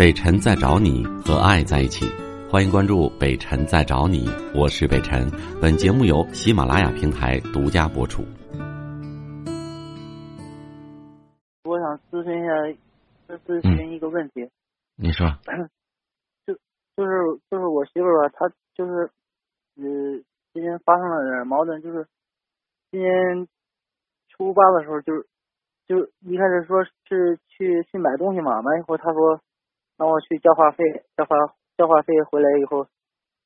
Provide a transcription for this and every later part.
北辰在找你和爱在一起，欢迎关注北辰在找你，我是北辰。本节目由喜马拉雅平台独家播出。我想咨询一下，咨询一个问题。你说，就就是就是我媳妇儿吧，她就是呃，今天发生了点矛盾，就是今年初八的时候，就是就一开始说是去去买东西嘛，完以后她说让我去交话费，交话交话费回来以后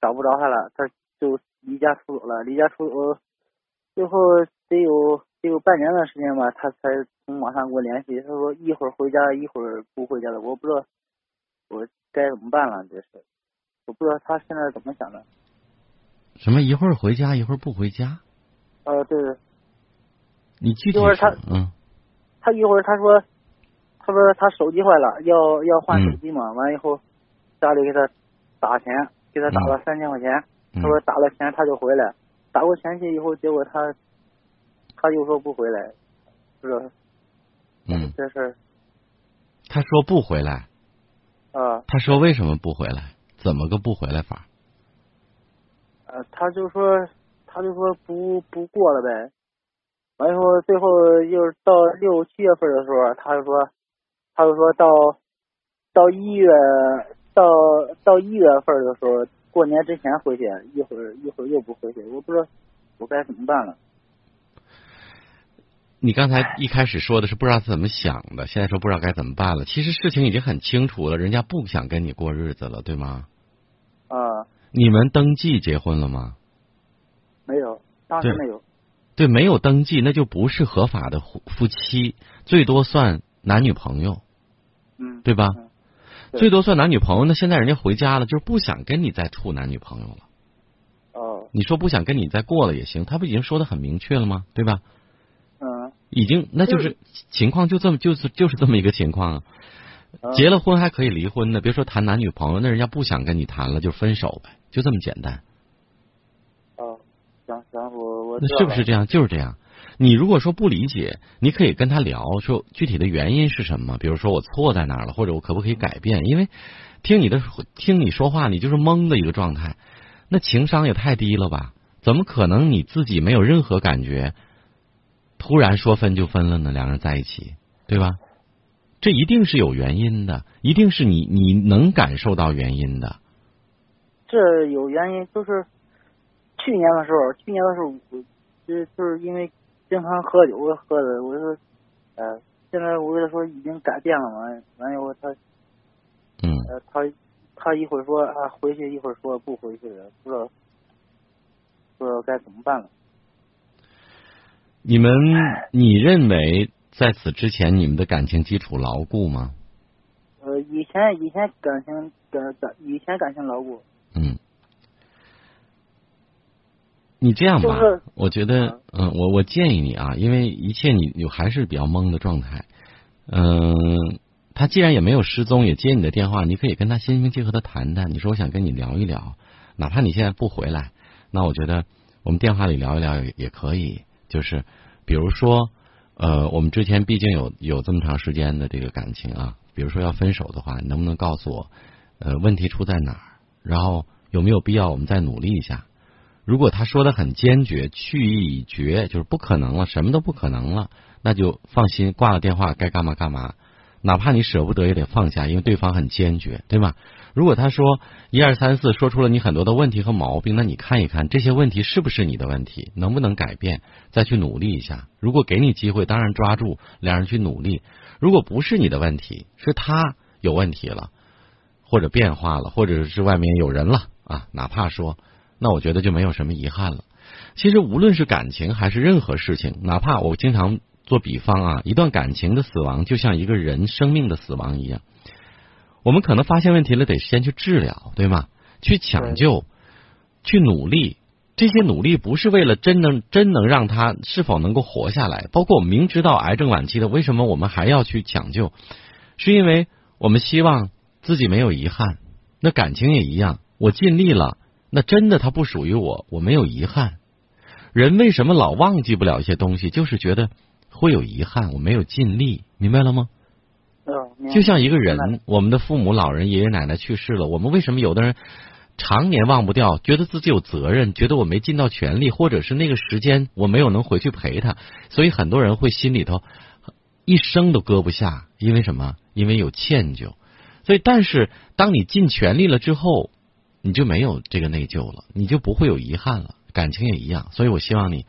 找不着他了，他就离家出走了，离家出走，最后得有得有半年的时间吧，他才从网上给我联系，他说一会儿回家，一会儿不回家的，我不知道我该怎么办了，这是我不知道他现在怎么想的。什么一会儿回家，一会儿不回家？呃，对对。你具体一会儿他嗯，他一会儿他说，他说他手机坏了，要要换手机嘛。完以后，家里给他打钱，给他打了三千块钱。嗯他说打了钱他就回来，打过钱去以后，结果他他又说不回来，不知道嗯，这事儿他说不回来，啊他说为什么不回来？怎么个不回来法？呃，他就说他就说不不过了呗。完以后，最后又到六七月份的时候，他就说，他就说到到一月到到一月份的时候，过年之前回去，一会儿一会儿又不回去，我不知道我该怎么办了。你刚才一开始说的是不知道他怎么想的，现在说不知道该怎么办了。其实事情已经很清楚了，人家不想跟你过日子了，对吗？啊，你们登记结婚了吗？没有，当时没有。对，没有登记，那就不是合法的夫夫妻，最多算男女朋友，嗯，对吧？最多算男女朋友。那现在人家回家了，就是不想跟你再处男女朋友了。哦，你说不想跟你再过了也行，他不已经说的很明确了吗？对吧？嗯，已经，那就是情况就这么就是就是这么一个情况啊。嗯结了婚还可以离婚呢，别说谈男女朋友，那人家不想跟你谈了就分手呗，就这么简单。哦，行行，我我那是不是这样？就是这样。你如果说不理解，你可以跟他聊，说具体的原因是什么？比如说我错在哪儿了，或者我可不可以改变？因为听你的听你说话，你就是懵的一个状态，那情商也太低了吧？怎么可能你自己没有任何感觉，突然说分就分了呢？两人在一起，对吧？这一定是有原因的，一定是你你能感受到原因的。这有原因，就是去年的时候，去年的时候，就就是因为经常喝酒喝的，我说，呃，现在我跟他说已经改变了嘛，完以后他，嗯，呃，他他一会儿说啊回去，一会儿说不回去了，不知道不知道该怎么办了。你们，你认为在此之前你们的感情基础牢固吗？呃，以前以前感情感感以前感情牢固，嗯，你这样吧，就是我觉得，嗯，我我建议你啊，因为一切你你还是比较懵的状态，嗯，他既然也没有失踪，也接你的电话，你可以跟他心平气和的谈谈。你说我想跟你聊一聊，哪怕你现在不回来，那我觉得我们电话里聊一聊也也可以。就是比如说，呃，我们之前毕竟有有这么长时间的这个感情啊，比如说要分手的话，你能不能告诉我，呃，问题出在哪儿？然后有没有必要我们再努力一下？如果他说的很坚决，去意已决，就是不可能了，什么都不可能了，那就放心，挂了电话该干嘛干嘛，哪怕你舍不得也得放下，因为对方很坚决，对吧？如果他说一二三四，说出了你很多的问题和毛病，那你看一看这些问题是不是你的问题，能不能改变，再去努力一下。如果给你机会，当然抓住，两人去努力。如果不是你的问题，是他有问题了，或者变化了，或者是外面有人了啊，哪怕说，那我觉得就没有什么遗憾了。其实无论是感情还是任何事情，哪怕我经常做比方啊，一段感情的死亡就像一个人生命的死亡一样。我们可能发现问题了，得先去治疗，对吗？去抢救，去努力。这些努力不是为了真能真能让他是否能够活下来。包括我们明知道癌症晚期的，为什么我们还要去抢救？是因为我们希望自己没有遗憾。那感情也一样，我尽力了，那真的它不属于我，我没有遗憾。人为什么老忘记不了一些东西？就是觉得会有遗憾，我没有尽力，明白了吗？嗯，就像一个人，我们的父母、老人、爷爷奶奶去世了，我们为什么有的人常年忘不掉，觉得自己有责任，觉得我没尽到全力，或者是那个时间我没有能回去陪他，所以很多人会心里头一生都搁不下，因为什么？因为有歉疚。所以，但是当你尽全力了之后，你就没有这个内疚了，你就不会有遗憾了。感情也一样，所以我希望你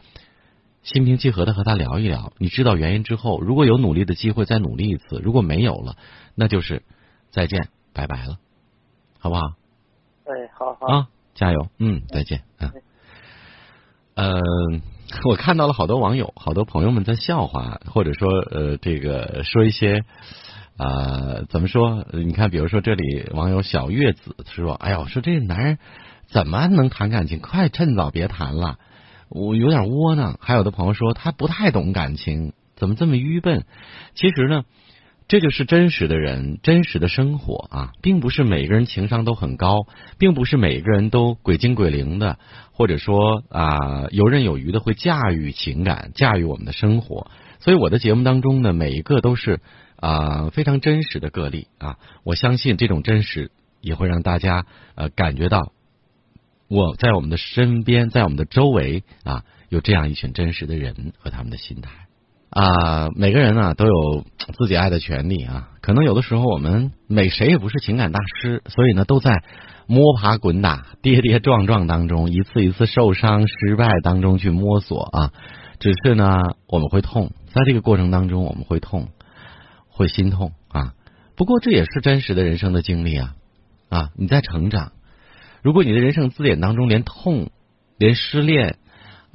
心平气和的和他聊一聊。你知道原因之后，如果有努力的机会，再努力一次；如果没有了，那就是再见，拜拜了，好不好？哎，好好啊，加油，嗯，再见，嗯，呃，我看到了好多网友、好多朋友们在笑话，或者说呃，这个说一些啊、怎么说？你看，比如说这里网友小月子说：“哎呦，说这男人怎么能谈感情？快趁早别谈了，我有点窝囊。”还有的朋友说他不太懂感情，怎么这么愚笨？其实呢。这就是真实的人，真实的生活啊，并不是每个人情商都很高，并不是每个人都鬼精鬼灵的，或者说啊游刃有余的会驾驭情感，驾驭我们的生活。所以我的节目当中呢，每一个都是啊非常真实的个例啊，我相信这种真实也会让大家呃感觉到我在我们的身边，在我们的周围啊有这样一群真实的人和他们的心态。啊，每个人呢都有自己爱的权利啊。可能有的时候我们每谁也不是情感大师，所以呢都在摸爬滚打、跌跌撞撞当中，一次一次受伤、失败当中去摸索啊。只是呢我们会痛，在这个过程当中我们会痛，会心痛啊。不过这也是真实的人生的经历啊啊！你在成长，如果你的人生字典当中连痛、连失恋。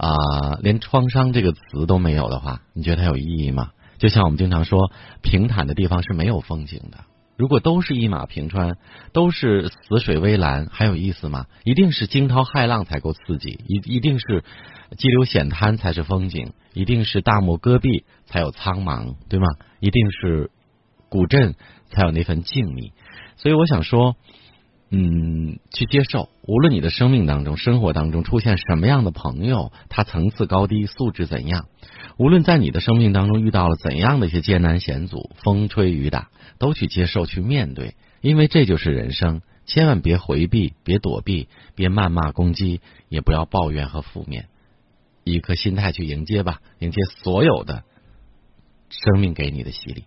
啊，连创伤这个词都没有的话，你觉得它有意义吗？就像我们经常说，平坦的地方是没有风景的。如果都是一马平川，都是死水微澜，还有意思吗？一定是惊涛骇浪才够刺激，一一定是激流险滩才是风景，一定是大漠戈壁才有苍茫，对吗？一定是古镇才有那份静谧。所以我想说。嗯，去接受，无论你的生命当中、生活当中出现什么样的朋友，他层次高低、素质怎样，无论在你的生命当中遇到了怎样的一些艰难险阻、风吹雨打，都去接受、去面对，因为这就是人生。千万别回避，别躲避，别谩骂攻击，也不要抱怨和负面，一颗心态去迎接吧，迎接所有的生命给你的洗礼。